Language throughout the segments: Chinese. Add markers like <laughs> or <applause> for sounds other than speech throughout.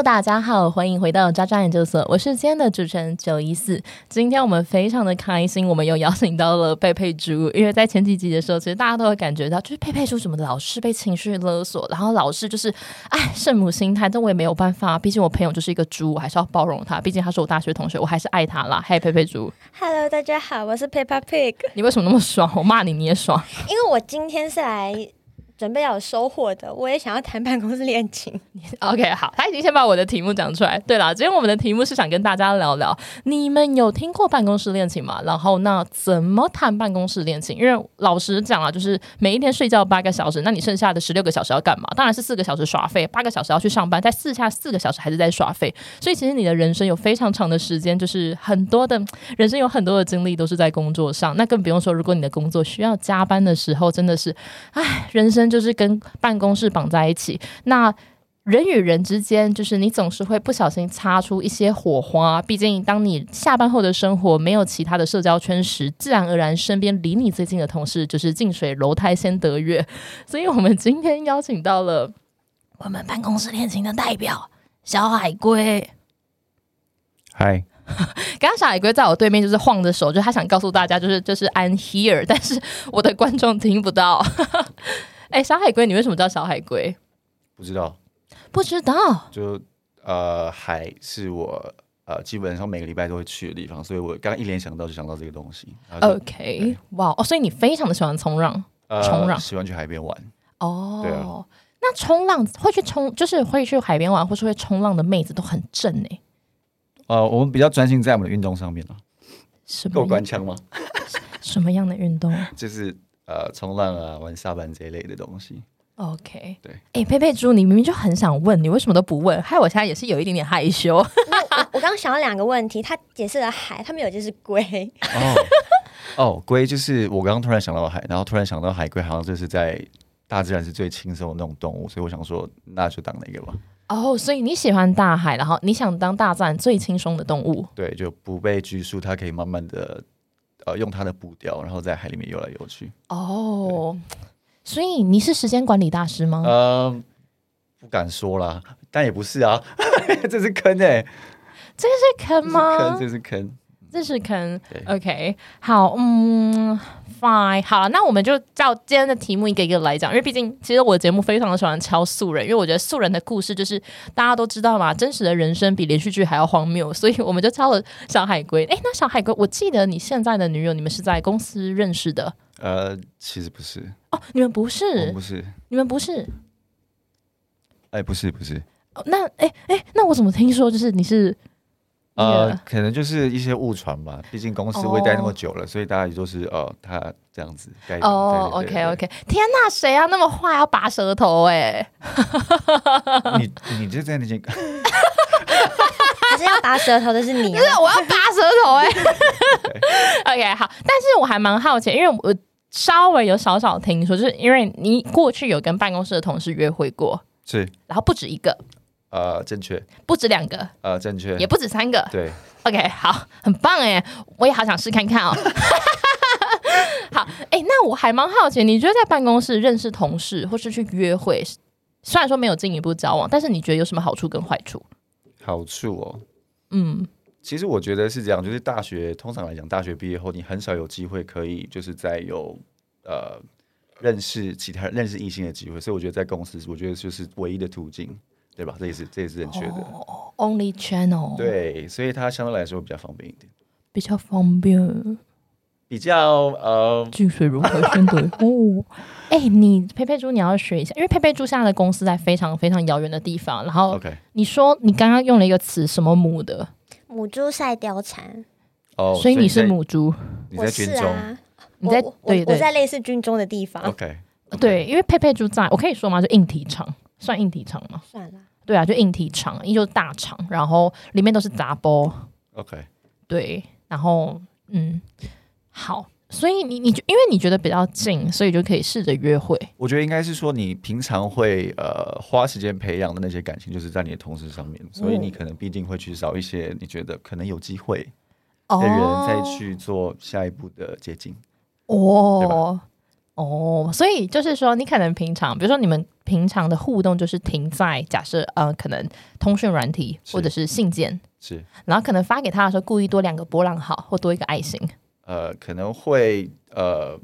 Hello，大家好，欢迎回到渣渣研究所，我是今天的主持人九一四。今天我们非常的开心，我们又邀请到了佩佩猪，因为在前几集的时候，其实大家都会感觉到，就是佩佩猪怎么老是被情绪勒索，然后老是就是哎圣母心态，但我也没有办法，毕竟我朋友就是一个猪，我还是要包容他，毕竟他是我大学同学，我还是爱他啦。嗨，佩佩猪 Hello，大家好，我是 Peppa Pig。你为什么那么爽？我骂你你也爽？因为我今天是来准备要有收获的，我也想要谈办公室恋情。<laughs> OK，好，他已经先把我的题目讲出来。对了，今天我们的题目是想跟大家聊聊，你们有听过办公室恋情吗？然后那怎么谈办公室恋情？因为老实讲啊，就是每一天睡觉八个小时，那你剩下的十六个小时要干嘛？当然是四个小时耍废，八个小时要去上班，在四下四个小时还是在耍废。所以其实你的人生有非常长的时间，就是很多的人生有很多的精力都是在工作上。那更不用说，如果你的工作需要加班的时候，真的是，唉，人生就是跟办公室绑在一起。那人与人之间，就是你总是会不小心擦出一些火花。毕竟，当你下班后的生活没有其他的社交圈时，自然而然身边离你最近的同事就是近水楼台先得月。<laughs> 所以，我们今天邀请到了我们办公室恋情的代表小海龟。嗨，<laughs> 刚刚小海龟在我对面就是晃着手，就他想告诉大家，就是就是 I'm here，但是我的观众听不到。哎、小海龟，你为什么叫小海龟？不知道，不知道。就呃，海是我呃基本上每个礼拜都会去的地方，所以我刚刚一联想到就想到这个东西。OK，哇哦，所以你非常的喜欢冲浪冲浪呃，喜欢去海边玩。哦。对啊那冲浪会去冲，就是会去海边玩，或是会冲浪的妹子都很正哎、呃，我们比较专心在我们的运动上面了。够什么样官腔吗？<laughs> 什么样的运动就是呃，冲浪啊，玩沙板这一类的东西。？OK，对。哎、佩佩猪，你明明就很想问，你为什么都不问？害我现在也是有一点点害羞。我我刚刚想到两个问题，他解释了海，他们有就是龟。哦哦，龟就是我刚刚突然想到海，然后突然想到海龟好像就是在大自然是最轻松的那种动物，所以我想说那就当那个吧。哦，所以你喜欢大海，然后你想当大自然最轻松的动物。对，就不被拘束，它可以慢慢的呃用它的步调，然后在海里面游来游去。哦，所以你是时间管理大师吗？呃，不敢说啦，但也不是啊，<laughs> 这是坑哎、这是坑这是吗坑，？这是坑。这是可能。OK，好，嗯，fine，好，那我们就照今天的题目一个一个来讲，因为毕竟其实我的节目非常的喜欢敲素人，因为我觉得素人的故事就是大家都知道嘛，真实的人生比连续剧还要荒谬，所以我们就敲了小海龟。诶，那小海龟，我记得你现在的女友，你们是在公司认识的呃，其实不是，哦？你们不是不，是，你们不是。哎、不是，不是，哦、那哎哎，那我怎么听说就是你是呃可能就是一些误传吧。<laughs> 毕竟公司会待那么久了，所以大家也都是呃，他这样子该哦对对对，OK。OK，天呐，谁啊那么坏要拔舌头哎。你你就在那间，<laughs> 可是要拔舌头的是你、啊，我要拔舌头哎、<laughs> OK，好，但是我还蛮好奇，因为我稍微有少少听说，就是因为你过去有跟办公室的同事约会过，是。然后不止一个，呃正确，不止两个，呃正确也，不止三个。对，OK，好，很棒哎，我也好想试看看哦。<laughs> 好，哎，那我还蛮好奇，你觉得在办公室认识同事或是去约会，虽然说没有进一步交往，但是你觉得有什么好处跟坏处？好处哦。嗯，其实我觉得是这样，就是大学通常来讲，大学毕业后你很少有机会可以就是在有呃认识其他认识异性的机会，所以我觉得在公司，我觉得就是唯一的途径，对吧？这也是这也是正确的。哦，Only Channel，，对，所以它相对来说比较方便一点，比较方便。比较呃近水如何先得哦。哎、你佩佩猪你要学一下，因为佩佩猪现在的公司在非常非常遥远的地方。然后 OK 你说你刚刚用了一个词什么母的，母猪赛貂蝉。哦，所以你是母猪。你我在军中、你在对我在类似军中的地方。OK 对，因为佩佩猪在我可以说吗？就硬体厂，算硬体厂吗？算了，对啊，就硬体厂，依旧是大厂，然后里面都是杂包。OK，对，然后嗯，好，所以你你就因为你觉得比较近，所以就可以试着约会。我觉得应该是说你平常会呃花时间培养的那些感情，就是在你的同事上面，所以你可能必定会去找一些你觉得可能有机会的人再去做下一步的接近。哦哦，所以就是说，你可能平常，比如说你们平常的互动就是停在假设呃，可能通讯软体或者是信件，是然后可能发给他的时候故意多两个波浪号或多一个爱心。呃，可能会呃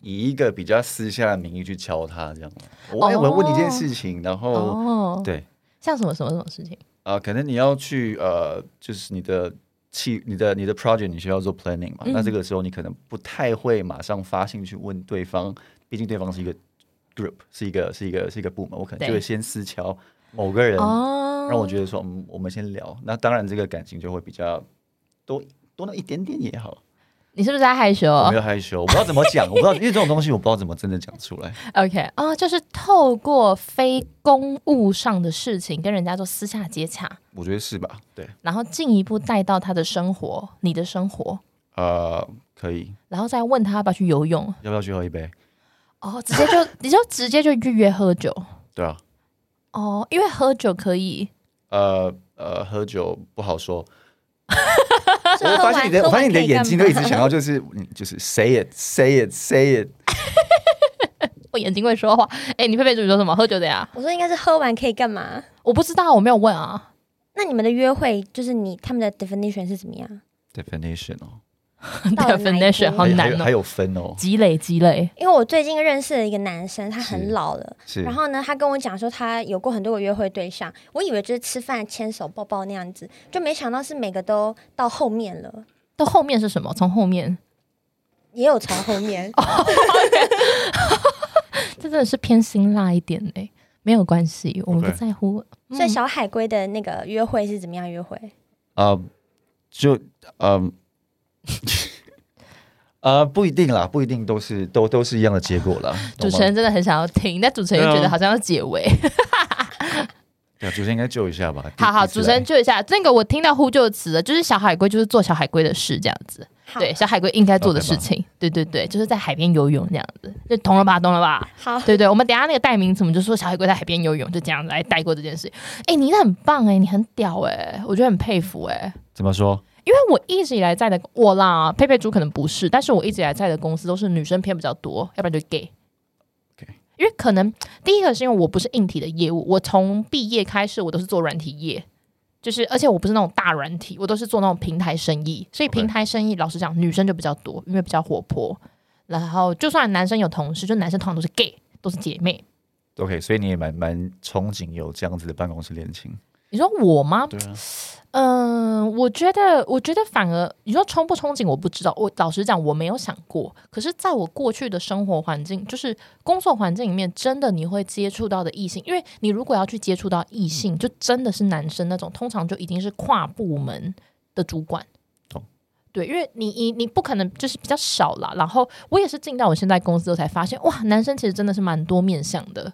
以一个比较私下的名义去敲他这样。我、哎我问你一件事情，然后、哦，对像什么什么什么事情？啊、可能你要去呃，就是你的企、你的你的 project 你需要做 planning 嘛，嗯那这个时候你可能不太会马上发信去问对方，毕竟对方是一个 group，是一个是一个是一个部门，我可能就会先私敲某个人，哦，让我觉得说，嗯，我们先聊。那当然，这个感情就会比较多多那一点点也好。你是不是在害羞我没有害羞，我不知道怎么讲，我不知道，因为这种东西我不知道怎么真的讲出来。<laughs> OK，哦，就是透过非公务上的事情跟人家做私下接洽，我觉得是吧？对，然后进一步带到他的生活，你的生活，呃，可以，然后再问他要不要去游泳。要不要去喝一杯？哦，直接就 <laughs> 你就直接就预约喝酒对啊，哦，因为喝酒可以呃呃，喝酒不好说。<laughs> <laughs> 我发现你的，我发现你的眼睛都一直想要，就是嗯就是 say it，say it，say it。<laughs> 我眼睛会说话。哎、你佩佩主你说什么？喝酒的呀？我说应该是喝完可以干嘛？我不知道，我没有问啊。那你们的约会就是你他们的 definition 是怎么样？definition 哦，<laughs> definition 好难哦，还有分哦，积累积累。因为我最近认识了一个男生，他很老了，是然后呢，他跟我讲说他有过很多个约会对象，我以为就是吃饭牵手抱抱那样子，就没想到是每个都到后面了，到后面是什么？从后面，也有从后面。<laughs> 这真的是偏辛辣一点嘞、没有关系，我们不在乎。嗯所以小海龟的那个约会是怎么样约会？呃，就嗯。<laughs> 呃，不一定啦，不一定都是都都是一样的结果啦。<laughs> 主持人真的很想要听，但主持人又觉得好像要解围。<laughs> 对啊，主持人应该救一下吧。好好，主持人救一下。这个我听到呼救词了，就是小海龟就是做小海龟的事这样子。对，小海龟应该做的事情。对对对，就是在海边游泳这样子。就懂了吧？懂了吧？好，对对，我们等下那个代名词，我们就说小海龟在海边游泳，就这样来带过这件事。哎，你很棒哎，你很屌哎，我觉得很佩服哎。来怎么说？因为我一直以来在的我啦，佩佩猪可能不是，但是我一直以来在的公司都是女生偏比较多，要不然就 gay。因为可能第一个是因为我不是硬体的业务，我从毕业开始我都是做软体业，就是而且我不是那种大软体，我都是做那种平台生意，所以平台生意老实讲女生就比较多，因为比较活泼。然后就算男生有同事，就男生通常都是 gay，都是姐妹。OK，所以你也蛮蛮憧憬有这样子的办公室恋情。你说我吗？对啊，嗯，我觉得，我觉得反而你说憧不憧憬，我不知道。我老实讲，我没有想过。可是，在我过去的生活环境，就是工作环境里面，真的你会接触到的异性，因为你如果要去接触到异性，就真的是男生那种，通常就一定是跨部门的主管。懂对，因为你你你不可能就是比较少啦。然后我也是进到我现在公司之后才发现，哇，男生其实真的是蛮多面向的。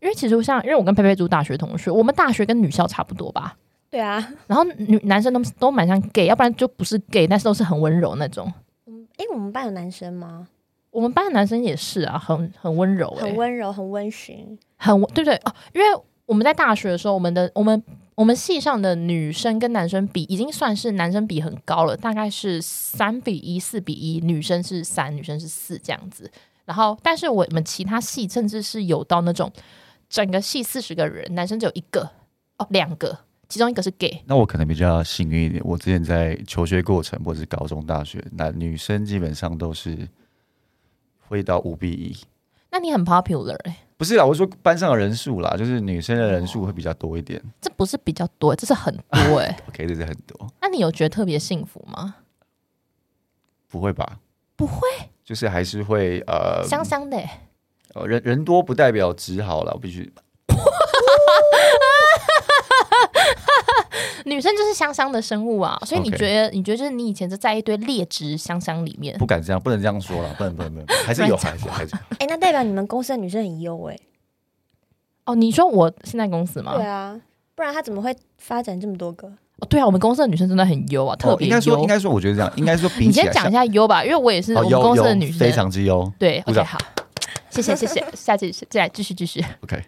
因为其实像，因为我跟佩佩猪大学同学，我们大学跟女校差不多吧。对啊，然后女男生都都蛮像 gay，要不然就不是 gay，但是都是很温柔那种。嗯哎、我们班有男生吗？我们班的男生也是啊，很很温柔、欸，很温柔，很温驯。很温对不对哦？因为我们在大学的时候，我们的我们我们系上的女生跟男生比，已经算是男生比很高了，大概是三比一、四比一，女生是三，女生是四这样子。然后，但是我们其他系甚至是有到那种整个系四十个人，男生只有一个哦，两个，其中一个是 gay。那我可能比较幸运一点。我之前在求学过程，或者是高中、大学，那女生基本上都是会到五比一。那你很 popular 哎、不是啦，我说班上的人数啦，就是女生的人数会比较多一点。<laughs> 这不是比较多，这是很多哎、<laughs> OK，这是很多，那你有觉得特别幸福吗？不会吧？不会，就是还是会呃，香香的、欸。呃人人多不代表只好了，我必须 <laughs> 女生就是香香的生物啊，所以你觉得你觉得就是你以前是在一堆劣质香香里面不敢这样，不能这样说了，不能不能不能，还是有，<laughs> 还是还是有哎、那代表你们公司的女生很优哎、<laughs> 哦？你说我现在公司吗？对啊，不然她怎么会发展这么多个？哦，对啊，我们公司的女生真的很优啊，特哦别优。应该说应该说，我觉得这样，应该说比你起来先讲一下优吧，因为我也是我们公司的女生，非常之优。对。鼓 OK，好，谢谢谢谢，<laughs> 下次再来继续继续。OK，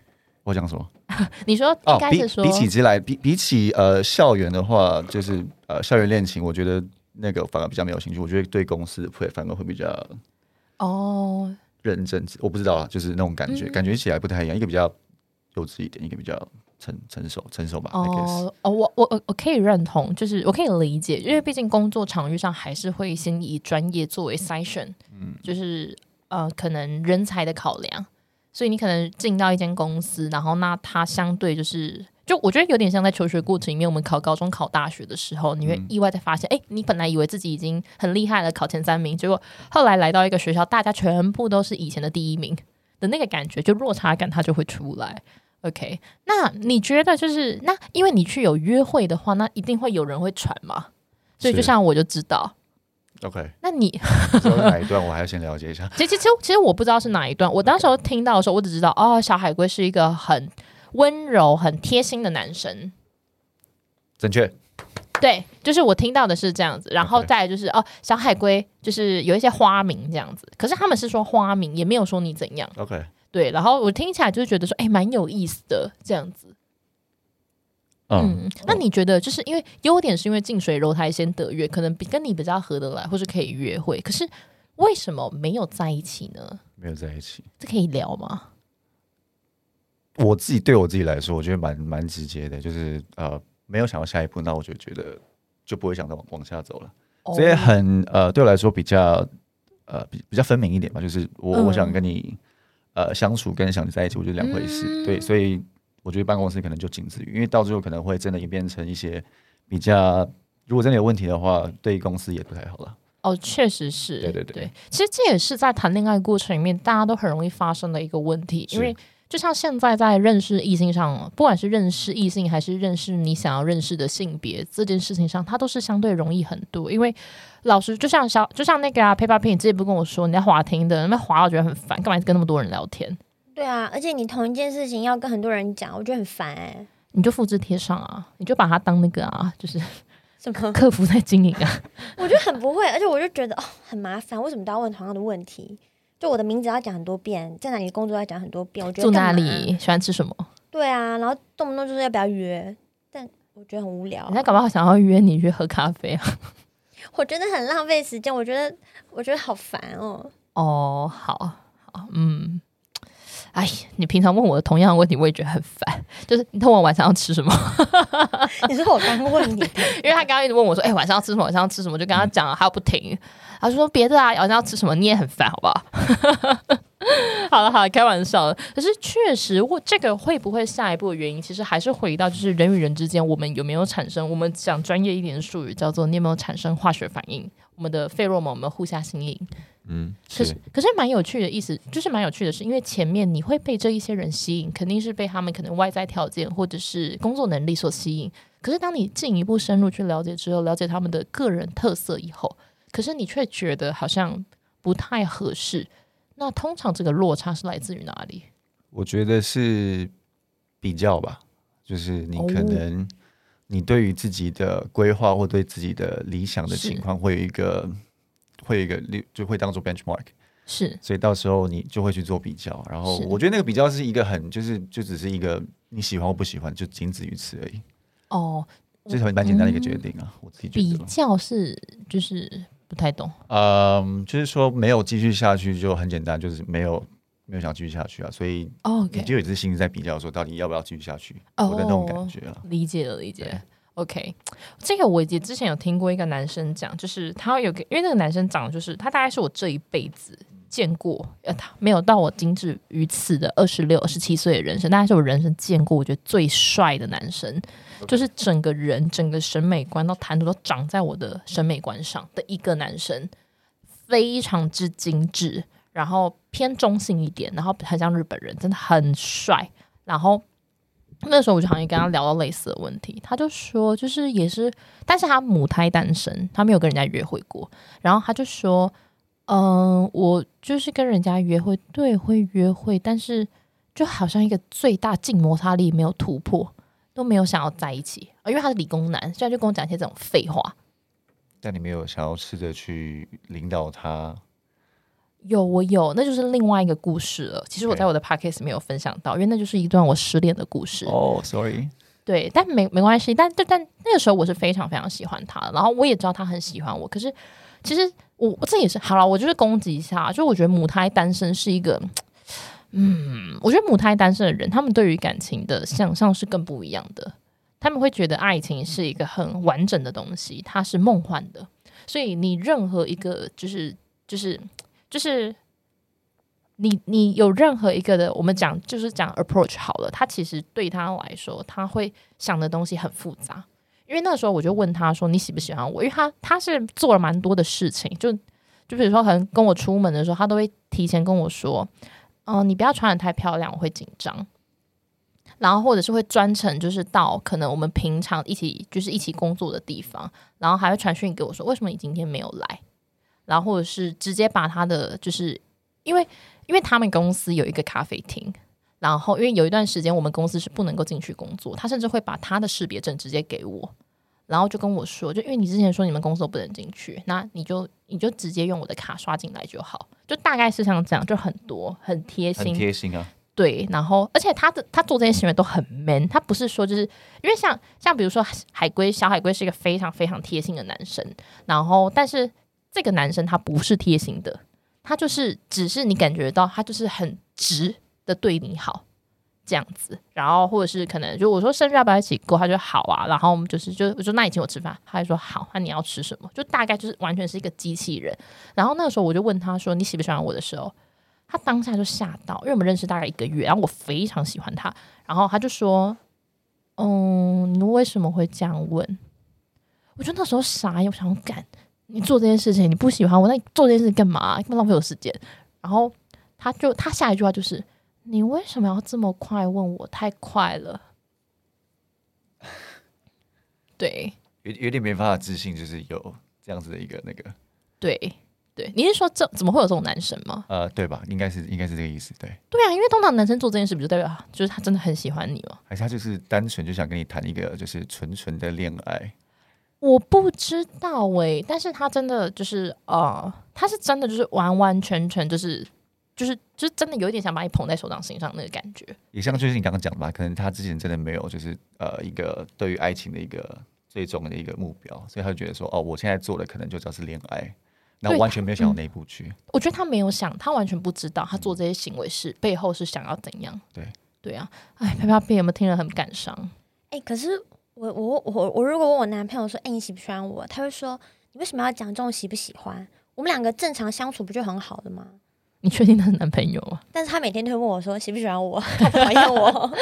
我讲什么？<laughs> 你说哦应，该是说比比起之来，比比起呃校园的话，就是呃校园恋情，我觉得那个反而比较没有兴趣。我觉得对公司会反而会比较哦，认真，我不知道啊，就是那种感觉，嗯感觉起来不太一样，一个比较幼稚一点，一个比较成成熟成熟吧。Guess 哦哦，我我我我可以认同，就是我可以理解，因为毕竟工作场域上还是会先以专业作为筛选，嗯，就是呃，可能人才的考量，所以你可能进到一间公司，然后那它相对就是。就我觉得有点像在求学过程里面，我们考高中、考大学的时候，你会意外的发现，哎、你本来以为自己已经很厉害了，考前三名，结果后来来到一个学校，大家全部都是以前的第一名的那个感觉，就落差感它就会出来。OK，那你觉得就是那，因为你去有约会的话，那一定会有人会传嘛？所以就像我就知道，OK，那你哪一段我还要先了解一下。<laughs> 其实其实其实我不知道是哪一段，我当时候听到的时候，我只知道哦，小海龟是一个很温柔、很贴心的男生。正确，对，就是我听到的是这样子，然后再来就是哦，小海龟就是有一些花名这样子，可是他们是说花名，也没有说你怎样。OK，对，然后我听起来就是觉得说，哎，蛮有意思的这样子。嗯，嗯，那你觉得就是因为优点是因为近水楼台先得月，可能比跟你比较合得来，或是可以约会，可是为什么没有在一起呢？没有在一起。这可以聊吗？我自己对我自己来说，我觉得蛮蛮直接的，就是呃，没有想到下一步，那我就觉得就不会想再往往下走了。哦所以很呃，对我来说比较呃比比较分明一点吧，就是我、嗯我想跟你呃相处跟想在一起，我觉得两回事。嗯对，所以我觉得办公室可能就仅止于，因为到最后可能会真的演变成一些比较，如果真的有问题的话，对公司也不太好了。哦，确实是，对对对其实这也是在谈恋爱过程里面大家都很容易发生的一个问题，因为就像现在在认识异性上，不管是认识异性还是认识你想要认识的性别这件事情上，它都是相对容易很多。因为老师就像小，就像那个啊，Peppa Pig 之前不跟我说你在滑听的，那边滑我觉得很烦，干嘛跟那么多人聊天？对啊，而且你同一件事情要跟很多人讲，我觉得很烦哎、你就复制贴上啊，你就把它当那个啊，就是什么？客服在经营啊。<laughs> 我觉得很不会，而且我就觉得哦很麻烦，为什么都要问同样的问题？就我的名字要讲很多遍，在哪里工作要讲很多遍，我觉得住哪里？喜欢吃什么？对啊，然后动不动就是要不要约，但我觉得很无聊人。家搞不好想要约你去喝咖啡啊。<laughs> 我觉得很浪费时间，我觉得我觉得好烦哦。哦，好好，嗯，哎，你平常问我的同样的问题，我也觉得很烦。<laughs> 就是你问我晚上要吃什么，<laughs> 你说我刚问你，因为他刚刚一直问我说，哎、晚上要吃什么？晚上要吃什么？就跟他讲了，他又不停，他就说别的啊，晚上要吃什么？你也很烦，好不好？<laughs> 好了好了，开玩笑的。可是确实，我这个会不会下一步的原因，其实还是回到就是人与人之间，我们有没有产生？我们讲专业一点的术语，叫做你有没有产生化学反应？我们的费洛蒙有没有互相吸引？嗯，可是，可是蛮有趣的意思，就是蛮有趣的是，因为前面你会被这一些人吸引，肯定是被他们可能外在条件或者是工作能力所吸引。可是当你进一步深入去了解之后，了解他们的个人特色以后，可是你却觉得好像不太合适。那通常这个落差是来自于哪里？我觉得是比较吧，就是你哦可能你对于自己的规划或对自己的理想的情况会有一个会有一个例就会当做 benchmark，是所以到时候你就会去做比较。然后我觉得那个比较是一个很就是就只是一个你喜欢或不喜欢，就仅止于此而已，哦，这是很蛮简单的一个决定啊，我自己觉比得。较是就是不太懂嗯，就是说没有继续下去就很简单，就是没有没有想继续下去啊，所以哦你就有这心在比较说到底要不要继续下去，哦我的那种感觉啊。理解了，理解。OK，这个我也之前有听过一个男生讲，就是他有个，因为那个男生长得就是他大概是我这一辈子见过，呃，他没有到我精致于此的二十六、二十七岁的人生，大概是我人生见过我觉得最帅的男生，就是整个人、整个审美观到谈吐都长在我的审美观上的一个男生，非常之精致，然后偏中性一点，然后很像日本人，真的很帅，然后。那时候我就好像跟他聊到类似的问题，他就说，就是也是，但是他母胎单身，他没有跟人家约会过。然后他就说，嗯、我就是跟人家约会，对，会约会，但是就好像一个最大静摩擦力没有突破，都没有想要在一起。因为他是理工男，虽然就跟我讲一些这种废话。但你没有想要试着去领导他，有，我有，那就是另外一个故事了。其实我在我的 podcast 没有分享到，因为那就是一段我失恋的故事。哦，sorry，对，但没没关系，但但但那个时候我是非常非常喜欢他的，然后我也知道他很喜欢我，可是其实我这也是好了，我就是攻击一下，就我觉得母胎单身是一个，嗯，我觉得母胎单身的人，他们对于感情的想象是更不一样的。他们会觉得爱情是一个很完整的东西，它是梦幻的，所以你任何一个就是就是就是你你有任何一个的，我们讲就是讲 approach 好了，他其实对他来说，他会想的东西很复杂。因为那时候我就问他说：“你喜不喜欢我？”因为他他是做了蛮多的事情，就就比如说可能跟我出门的时候，他都会提前跟我说：“嗯、你不要穿的太漂亮，我会紧张。”然后或者是会专程就是到可能我们平常一起就是一起工作的地方，然后还会传讯给我说：“为什么你今天没有来？”然后或者是直接把他的就是因为因为他们公司有一个咖啡厅。然后，因为有一段时间我们公司是不能够进去工作，他甚至会把他的识别证直接给我，然后就跟我说，就因为你之前说你们公司都不能进去，那你就你就直接用我的卡刷进来就好，就大概是像这样，就很多很贴很心，贴心啊。对，然后而且他的他做这些行为都很 man，他不是说就是因为像像比如说海龟小海龟是一个非常非常贴心的男生，然后但是这个男生他不是贴心的，他就是只是你感觉到他就是很直的对你好这样子，然后或者是可能就我说生日要不要一起过，他就好啊，然后我们就是就我说那你请我吃饭，他就说好，那你要吃什么？就大概就是完全是一个机器人。然后那个时候我就问他说你喜不喜欢我的时候，他当下就吓到，因为我们认识大概一个月，然后我非常喜欢他，然后他就说：“嗯，你为什么会这样问？”我就那时候傻眼，我想干，你做这件事情你不喜欢我，那你做这件事干嘛？干嘛浪费我时间？然后他就他下一句话就是：“你为什么要这么快问我？太快了。”对有有点没办法自信，就是有这样子的一个那个对对，你是说这怎么会有这种男生吗？呃，对吧？应该是应该是这个意思，对。对啊，因为通常男生做这件事，不就代表啊就是他真的很喜欢你吗？还是他就是单纯就想跟你谈一个就是纯纯的恋爱，我不知道诶、但是他真的就是呃，他是真的就是完完全全就是就是就是真的有一点想把你捧在手掌心上那个感觉。也像就是你刚刚讲的吧，可能他之前真的没有就是呃一个对于爱情的一个最终的一个目标，所以他就觉得说哦，我现在做的可能就叫是恋爱，那对完全没有想到那一步去。我觉得他没有想，他完全不知道他做这些行为是背后是想要怎样。对对啊，哎，啪啪屁有没有听了很感伤？哎、可是我我我我如果问我男朋友说，哎、你喜不喜欢我？他会说，你为什么要讲这种喜不喜欢？我们两个正常相处不就很好的吗？你确定他是男朋友吗？但是他每天都会问我说，喜不喜欢我，<laughs> 讨厌我？<laughs>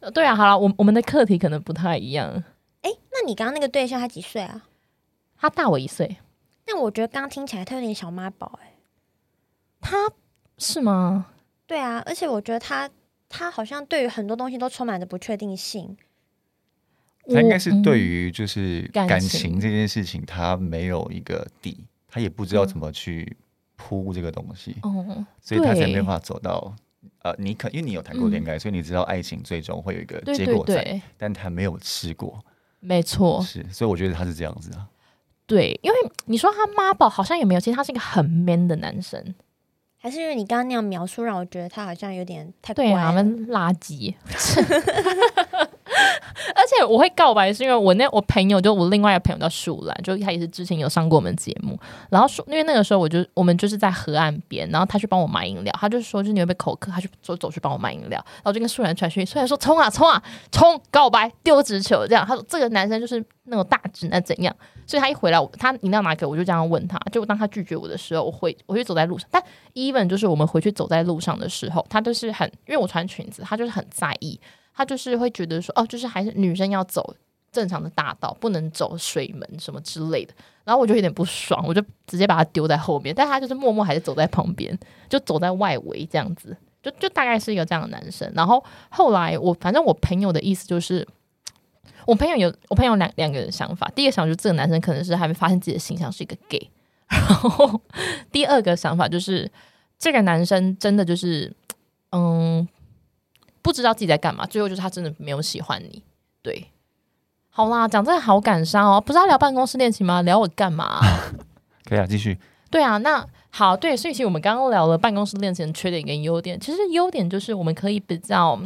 呃对啊，好了，我我们的课题可能不太一样。<laughs> 哎、那你刚刚那个对象他几岁啊？他大我一岁，但我觉得刚刚听起来他有点小妈宝哎。他是吗？对啊，而且我觉得他他好像对于很多东西都充满着不确定性。他应该是对于、就是感感情情这件事情，他没有一个底，他也不知道怎么去铺这个东西，嗯，所以他才没办法走到。呃，你可因为你有谈过恋爱，所以你知道爱情最终会有一个结果在，对，但他没有吃过，没错，是，所以我觉得他是这样子啊。对，因为你说他妈宝好像也没有，其实他是一个很 man 的男生。还是因为你刚刚那样描述，让我觉得他好像有点太对他们垃圾。<laughs> <laughs> 而且我会告白，是因为我那我朋友就我另外一个朋友叫树兰，就他也是之前有上过我们节目。然后说，因为那个时候我就我们就是在河岸边，然后他去帮我买饮料，他就说就是你会被口渴，他就走走去帮我买饮料，然后就跟树兰传讯，树兰说冲啊冲啊冲，告白丢直球这样。他说这个男生就是那种大直男怎样，所以他一回来，我他饮料拿给我，我就这样问他，就当他拒绝我的时候，我会我会走在路上，但 even 就是我们回去走在路上的时候，他都是很，因为我穿裙子，他就是很在意，他就是会觉得说，哦，就是还是女生要走正常的大道，不能走水门什么之类的。然后我就有点不爽，我就直接把他丢在后面，但他就是默默还是走在旁边，就走在外围这样子，就就大概是一个这样的男生。然后后来我反正我朋友的意思就是。我朋友有，我朋友两两个人想法。第一个想法就是这个男生可能是还没发现自己的形象是一个 gay，<laughs> 然后第二个想法就是这个男生真的就是嗯不知道自己在干嘛，最后就是他真的没有喜欢你。对，好啦，讲这个好感伤哦，不是要聊办公室恋情吗？聊我干嘛、<laughs> 可以啊，继续。对啊，那好，对，所以其实我们刚刚聊了办公室恋情的缺点跟优点，其实优点就是我们可以比较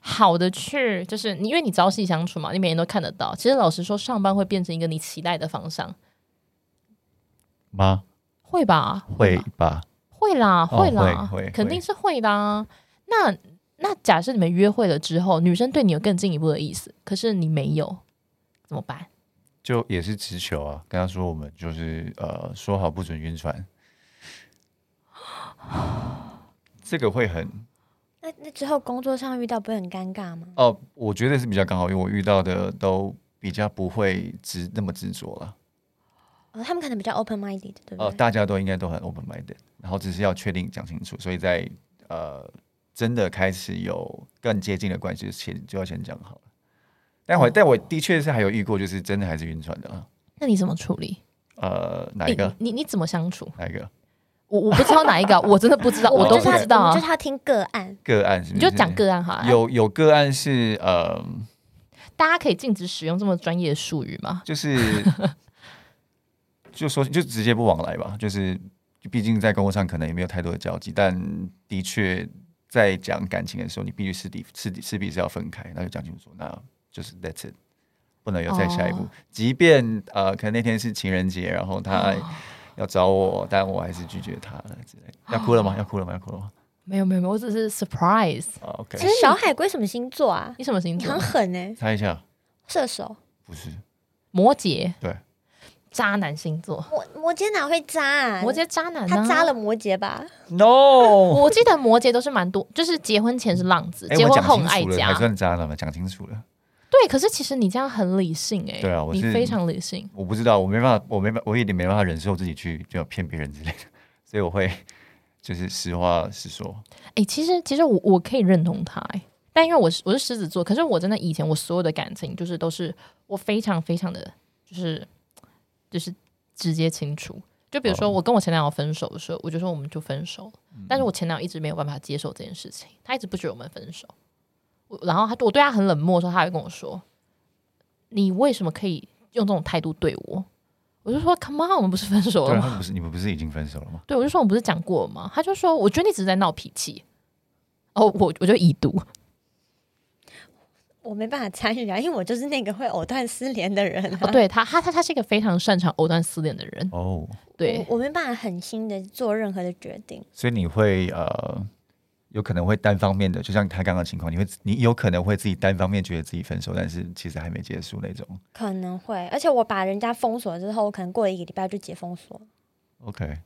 好的去，就是你因为你朝夕相处嘛，你每天都看得到。其实老实说，上班会变成一个你期待的方向。吗？会吧？会吧吧？会啦，哦会啦，会会肯定是会的啊。那那假设你们约会了之后，女生对你有更进一步的意思，可是你没有，怎么办？就也是直球啊，跟他说我们就是呃说好不准晕船，这个会很那那之后工作上遇到不会很尴尬吗？哦，我觉得是比较刚好，因为我遇到的都比较不会执那么执着了。哦，他们可能比较 open minded，对不哦，对？大家都应该都很 open minded，然后只是要确定讲清楚，所以在呃真的开始有更接近的关系前就要先讲好了。但我、哦但我的确是还有遇过，就是真的还是晕船的啊。那你怎么处理？呃，哪一个？你你你怎么相处？哪一个我我不知道哪一个啊，<laughs> 我真的不知道，我都不知道啊就。是他听个案。个案是？你就讲个案好了，有有个案是呃，大家可以禁止使用这么专业的术语吗？就是 <laughs> 就说就直接不往来吧，就是毕竟在工作上可能也没有太多的交集，但的确在讲感情的时候，你必须势必势必势必是要分开，那就讲清楚，那就是 that's it，不能有再下一步。哦即便呃，可能那天是情人节，然后他哦要找我，但我还是拒绝他了之类。要哭了吗？要哭了吗？要哭了吗？没有没有没有，我只是 surprise。啊，OK，其实小海龟什么星座啊？你什么星座你很？狠哎、猜一下，射手。不是摩羯，对，渣男星座。摩摩羯哪会渣、啊？摩羯渣男、啊，他渣了。摩羯吧？，no，<laughs> 我记得摩羯都是蛮多，就是结婚前是浪子，哎，结婚后很爱家还。算渣男吗？讲清楚了。对，可是其实你这样很理性哎、对啊你非常理性。我不知道，我没办法，我没办，我有点没办法忍受自己去就要骗别人之类的，<laughs> 所以我会 <laughs> 就是实话实说。哎、其实其实我我可以认同他哎、但因为我是我是狮子座，可是我真的以前我所有的感情就是都是我非常非常的就是就是直接清楚。就比如说哦我跟我前男友分手的时候，我就说我们就分手了，但是我前男友一直没有办法接受这件事情，他一直不觉得我们分手。我然后他我对他很冷漠的时候，他会跟我说：“你为什么可以用这种态度对我？”我就说：“Come on，我们不是分手了吗？”不是你们不是已经分手了吗？对，我就说我们不是讲过了吗？他就说我觉得你只是在闹脾气。哦，我我就已读，我没办法参与啊，<laughs> 因为我就是那个会藕断丝连的人、啊。哦，对他他他他是一个非常擅长藕断丝连的人，哦，对我，我没办法狠心的做任何的决定。所以你会呃，有可能会单方面的，就像他刚刚的情况，你会你有可能会自己单方面觉得自己分手，但是其实还没结束那种。可能会，而且我把人家封锁之后，我可能过了一个礼拜就解封锁。OK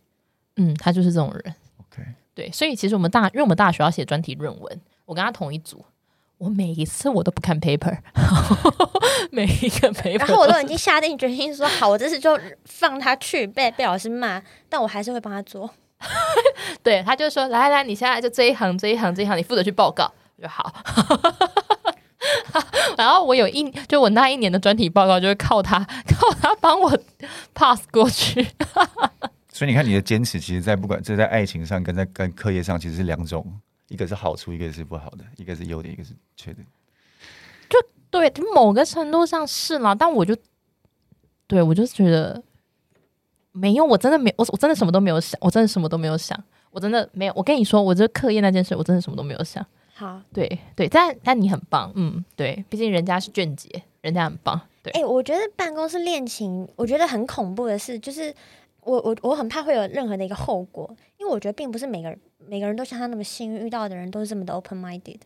嗯，他就是这种人，OK，对，所以其实我们大，因为我们大学要写专题论文，我跟他同一组，我每一次我都不看 paper，<laughs> 每一个 paper，然后我都已经下定决心说好，我这次就放他去被被老师骂，但我还是会帮他做。<laughs> 对，他就说来来来，你现在就这一行这一行这一行，你负责去报告，我就好。<laughs> 然后我有一就我那一年的专题报告，就是靠他靠他帮我 pass 过去。所以你看你的坚持，其实在不管这在爱情上跟在跟课业上，其实是两种，一个是好处，一个是不好的，一个是优点，一个是缺点。就对，某个程度上是啦，但我就对我就是觉得没有，我真的没我我真的什么都没有想，我真的什么都没有想，我真的没有。我跟你说，我这课业那件事，我真的什么都没有想。好，对对，但但你很棒，嗯，对，毕竟人家是卷姐，人家很棒，对，哎、我觉得办公室恋情，我觉得很恐怖的是，就是我我我很怕会有任何的一个后果，因为我觉得并不是每个人每个人都像他那么幸运遇到的人都是这么的 open minded。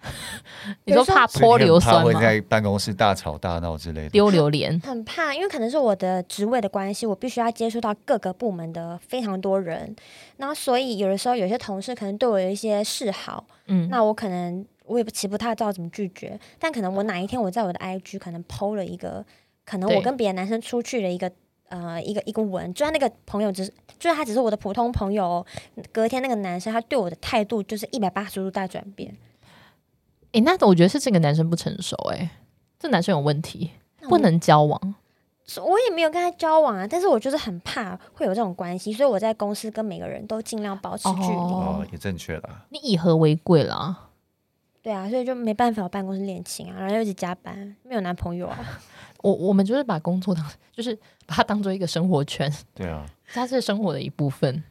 <laughs> 你说怕泼硫酸吗？会在办公室大吵大闹之类的。丢榴莲，很怕，因为可能是我的职位的关系，我必须要接触到各个部门的非常多人，然后所以有的时候有些同事可能对我有一些示好，嗯，那我可能我也不其实不太知道怎么拒绝，但可能我哪一天我在我的 IG 可能 PO 了一个，可能我跟别的男生出去的一个呃一个一个吻，就算那个朋友只是，就是他只是我的普通朋友哦，隔天那个男生他对我的态度就是一百八十度大转变，诶，那我觉得是这个男生不成熟、诶，这男生有问题，不能交往。我也没有跟他交往啊，但是我就是很怕会有这种关系，所以我在公司跟每个人都尽量保持距离。哦哦，也正确啦。你以和为贵啦。对啊，所以就没办法我办公室恋情啊，然后又一直加班，没有男朋友啊。<laughs> 我我们就是把工作当，就是把它当做一个生活圈，对啊，<laughs> 它是生活的一部分。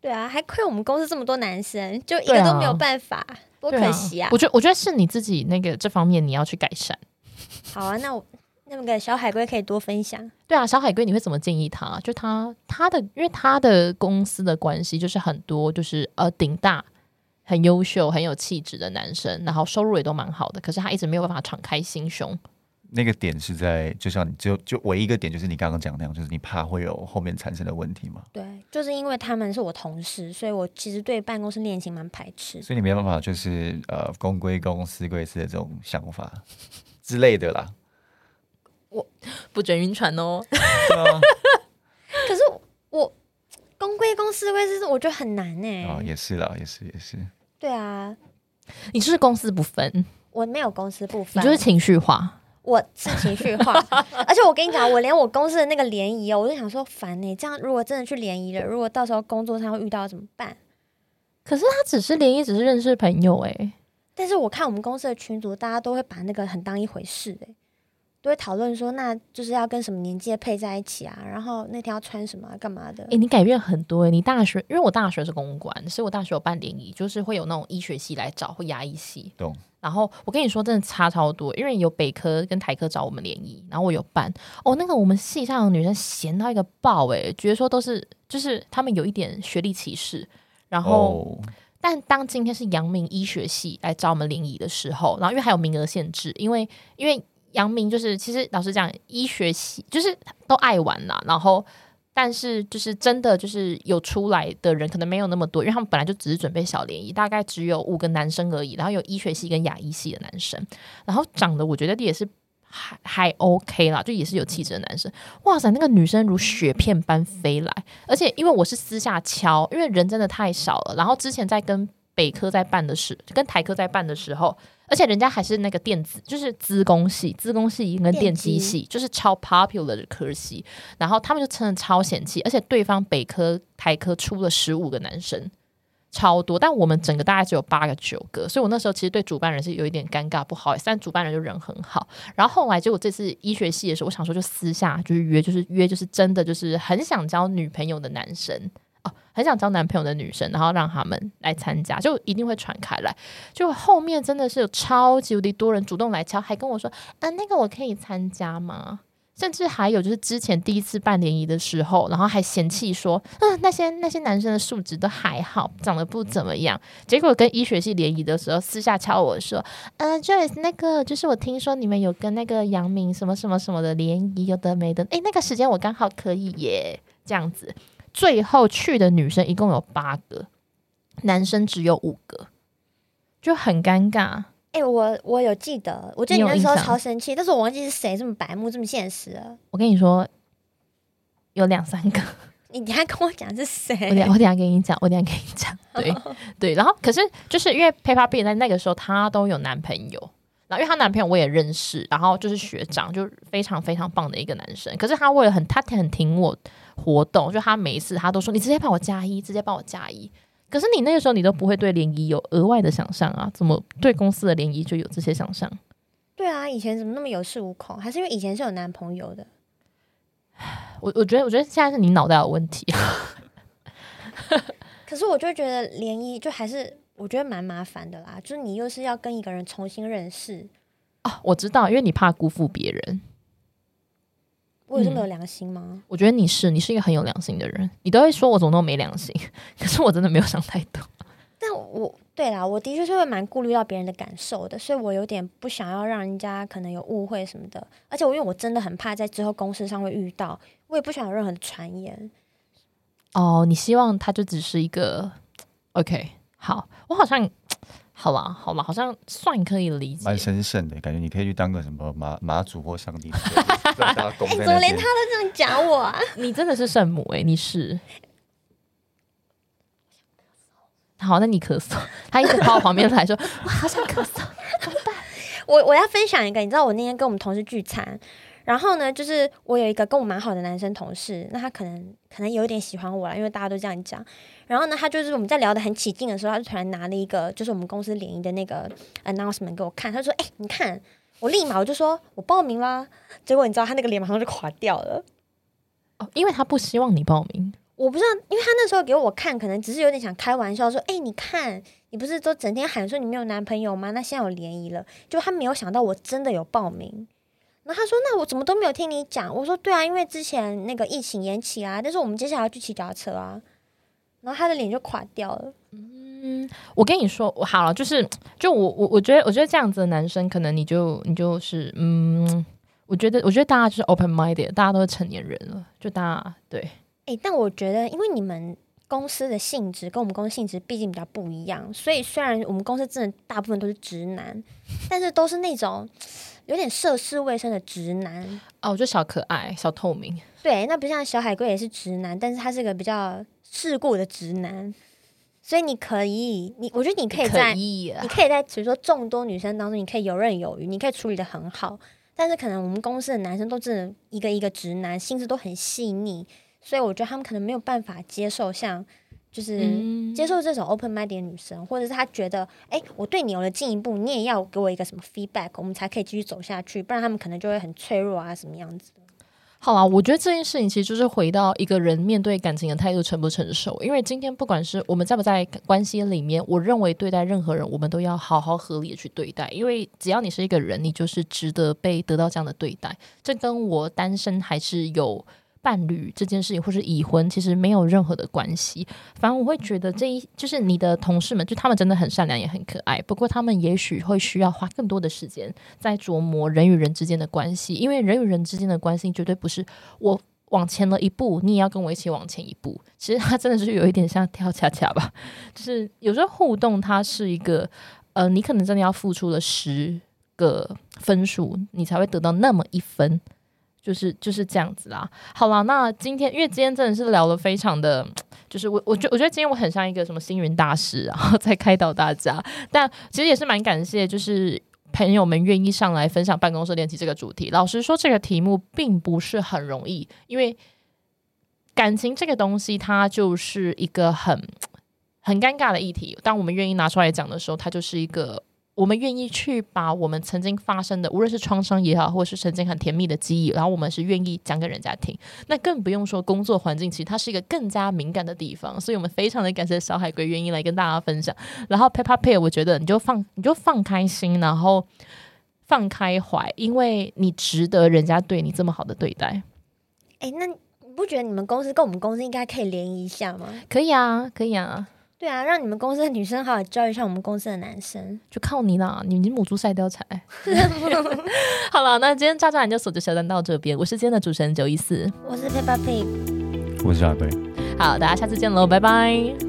对啊，还亏我们公司这么多男生，就一个都没有办法，多可惜啊！我觉得我觉得是你自己那个这方面你要去改善。<laughs> 好啊，那我那个小海龟可以多分享。对啊，小海龟，你会怎么建议他？就他他的，因为他的公司的关系，就是很多就是呃顶大很优秀、很有气质的男生，然后收入也都蛮好的，可是他一直没有办法敞开心胸。那个点是在，就像你就就唯一一个点，就是你刚刚讲那样，就是你怕会有后面产生的问题嘛。对，就是因为他们是我同事，所以我其实对办公室恋情蛮排斥。所以你没办法，就是呃公归公，私归私的这种想法之类的啦。我不准晕船哦。对啊，<laughs> 可是我公归公，私归私，我觉得很难呢、哦也是啦，也是也是。对啊，你就是公私不分，我没有公司部你，就是情绪化。我是情绪化，而且我跟你讲，我连我公司的那个联谊哦，我就想说烦呢、这样如果真的去联谊了，如果到时候工作上会遇到怎么办？可是他只是联谊，只是认识朋友哎、但是我看我们公司的群组，大家都会把那个很当一回事哎、都会讨论说，那就是要跟什么年纪的配在一起啊，然后那天要穿什么、啊、干嘛的哎、。你改变很多哎、你大学，因为我大学是公关，所以我大学有办联谊，就是会有那种医学系来找或牙医系。懂。然后我跟你说，真的差超多，因为有北科跟台科找我们联谊，然后我有办哦，那个我们系上的女生闲到一个爆哎、觉得说都是就是他们有一点学历歧视，然后。哦，但当今天是阳明医学系来找我们联谊的时候，然后因为还有名额限制，因为因为杨明就是其实老实讲，医学系就是都爱玩啦，然后但是就是真的就是有出来的人可能没有那么多，因为他们本来就只是准备小联谊，大概只有五个男生而已，然后有医学系跟牙医系的男生，然后长得我觉得也是。还还 OK 啦，就也是有气质的男生。哇塞，那个女生如雪片般飞来，而且因为我是私下敲，因为人真的太少了。然后之前在跟北科在办的时，跟台科在办的时候，而且人家还是那个电子，就是资工系，资工系跟电机系，就是超 popular 的科系。然后他们就真的超嫌弃，而且对方北科、台科出了十五个男生。超多，但我们整个大概只有八个九个，所以我那时候其实对主办人是有一点尴尬，不好意思。但主办人就人很好，然后后来结果这次医学系的时候，我想说就私下就是约，就是约，就是真的就是很想交女朋友的男生哦，很想交男朋友的女生，然后让他们来参加，就一定会传开来。就后面真的是有超级无敌多人主动来敲，还跟我说啊，那个我可以参加吗？甚至还有就是之前第一次办联谊的时候，然后还嫌弃说，嗯、那些那些男生的素质都还好，长得不怎么样。结果跟医学系联谊的时候，私下敲我说，嗯、j o y c e 那个就是我听说你们有跟那个杨明什么什么什么的联谊，有的没的，诶，那个时间我刚好可以耶，这样子。最后去的女生一共有八个，男生只有五个，就很尴尬。哎、我我有记得，我记得你那时候超生气，但是我忘记是谁这么白目这么现实了。我跟你说，有两三个。<laughs> 你你还跟我讲是我谁？等我等下跟你讲，我等下跟你讲。<laughs> 对对，然后可是就是因为 Peppa Pig 在那个时候她都有男朋友，然后因为她男朋友我也认识，然后就是学长，就非常非常棒的一个男生。可是他为了很他很挺我活动，就他每一次他都说你直接帮我加一，直接帮我加一。可是你那个时候你都不会对联谊有额外的想象啊？怎么对公司的联谊就有这些想象？对啊，以前怎么那么有恃无恐？还是因为以前是有男朋友的？<sighs> 我我觉得我觉得现在是你脑袋有问题。<laughs> 可是我就觉得联谊就还是我觉得蛮麻烦的啦，就是你又是要跟一个人重新认识，哦，我知道，因为你怕辜负别人。我有这么有良心吗？我觉得你是，你是一个很有良心的人，你都会说我怎么那么没良心，<laughs> 可是我真的没有想太多。但我对啦，我的确是会蛮顾虑到别人的感受的，所以我有点不想要让人家可能有误会什么的。而且我因为我真的很怕在之后公司上会遇到，我也不想有任何的传言。哦，你希望他就只是一个 OK？好，我好像好啦，好啦，好像算可以理解蛮。神圣的感觉，你可以去当个什么马马祖或上帝，哎、怎么连他。都这样讲我啊？你真的是圣母哎、你是。好，那你咳嗽。他一直跑我旁边来说：“我好想咳嗽。怎么办我我要分享一个，你知道我那天跟我们同事聚餐，然后呢，就是我有一个跟我蛮好的男生同事，那他可能可能有一点喜欢我了，因为大家都这样讲。然后呢，他就是我们在聊得很起劲的时候，他就突然拿了一个就是我们公司联谊的那个 announcement 给我看，他说：“哎、你看。”我立马我就说：“我报名啦。”结果你知道他那个脸马上就垮掉了。哦，因为他不希望你报名。我不知道，因为他那时候给我看，可能只是有点想开玩笑，说：“哎、你看，你不是都整天喊说你没有男朋友吗？那现在有联谊了。”就他没有想到我真的有报名。然后他说：“那我怎么都没有听你讲？”我说：“对啊，因为之前那个疫情延期啊，但是我们接下来要去骑脚踏车啊。”然后他的脸就垮掉了。嗯，我跟你说，我好了，就是就我我我觉得我觉得这样子的男生，可能你就你就是嗯，我觉得我觉得大家就是 open minded，大家都是成年人了，就大家对。诶，但我觉得，因为你们公司的性质跟我们公司性质毕竟比较不一样，所以虽然我们公司真的大部分都是直男，但是都是那种有点涉世未深的直男。哦，就小可爱、小透明。对，那不像小海龟也是直男，但是他是个比较世故的直男，所以你可以，你我觉得你可以在，你可以在比如说众多女生当中，你可以游刃有余，你可以处理的很好。但是可能我们公司的男生都真的一个一个直男，心思都很细腻，所以我觉得他们可能没有办法接受像就是嗯接受这种 open mind 的女生，或者是她觉得，哎、我对你有了进一步，你也要给我一个什么 feedback，我们才可以继续走下去，不然他们可能就会很脆弱啊，什么样子。好啊，我觉得这件事情其实就是回到一个人面对感情的态度成不成熟。因为今天不管是我们在不在关系里面，我认为对待任何人，我们都要好好合理的去对待。因为只要你是一个人，你就是值得被得到这样的对待。这跟我单身还是有伴侣这件事情，或是已婚，其实没有任何的关系。反而我会觉得这一就是你的同事们，就他们真的很善良，也很可爱。不过他们也许会需要花更多的时间在琢磨人与人之间的关系，因为人与人之间的关系绝对不是我往前了一步，你也要跟我一起往前一步。其实它真的是有一点像跳恰恰吧，就是有时候互动它是一个，呃，你可能真的要付出了十个分数，你才会得到那么一分。就是就是这样子啦。好啦，那今天因为今天真的是聊了非常的，就是我我觉我觉得今天我很像一个什么星云大师，然 <laughs> 后在开导大家。但其实也是蛮感谢，就是朋友们愿意上来分享办公室恋情这个主题。老实说，这个题目并不是很容易，因为感情这个东西，它就是一个很很尴尬的议题。当我们愿意拿出来讲的时候，它就是一个。我们愿意去把我们曾经发生的，无论是创伤也好，或是曾经很甜蜜的记忆，然后我们是愿意讲给人家听。那更不用说工作环境，其实它是一个更加敏感的地方，所以我们非常的感谢小海龟愿意来跟大家分享。然后 Peppa Pig，我觉得你就放你就放开心，然后放开怀，因为你值得人家对你这么好的对待。哎、那你不觉得你们公司跟我们公司应该可以联谊一下吗？可以啊，可以啊，对啊，让你们公司的女生好好教育一下我们公司的男生。就靠你啦，你你母猪赛貂蝉。<laughs> 好了，那今天渣渣研究所就小单到这边，我是今天的主持人九一四。我是 Peppa Pig。我是小龟。好，大家下次见喽，拜拜。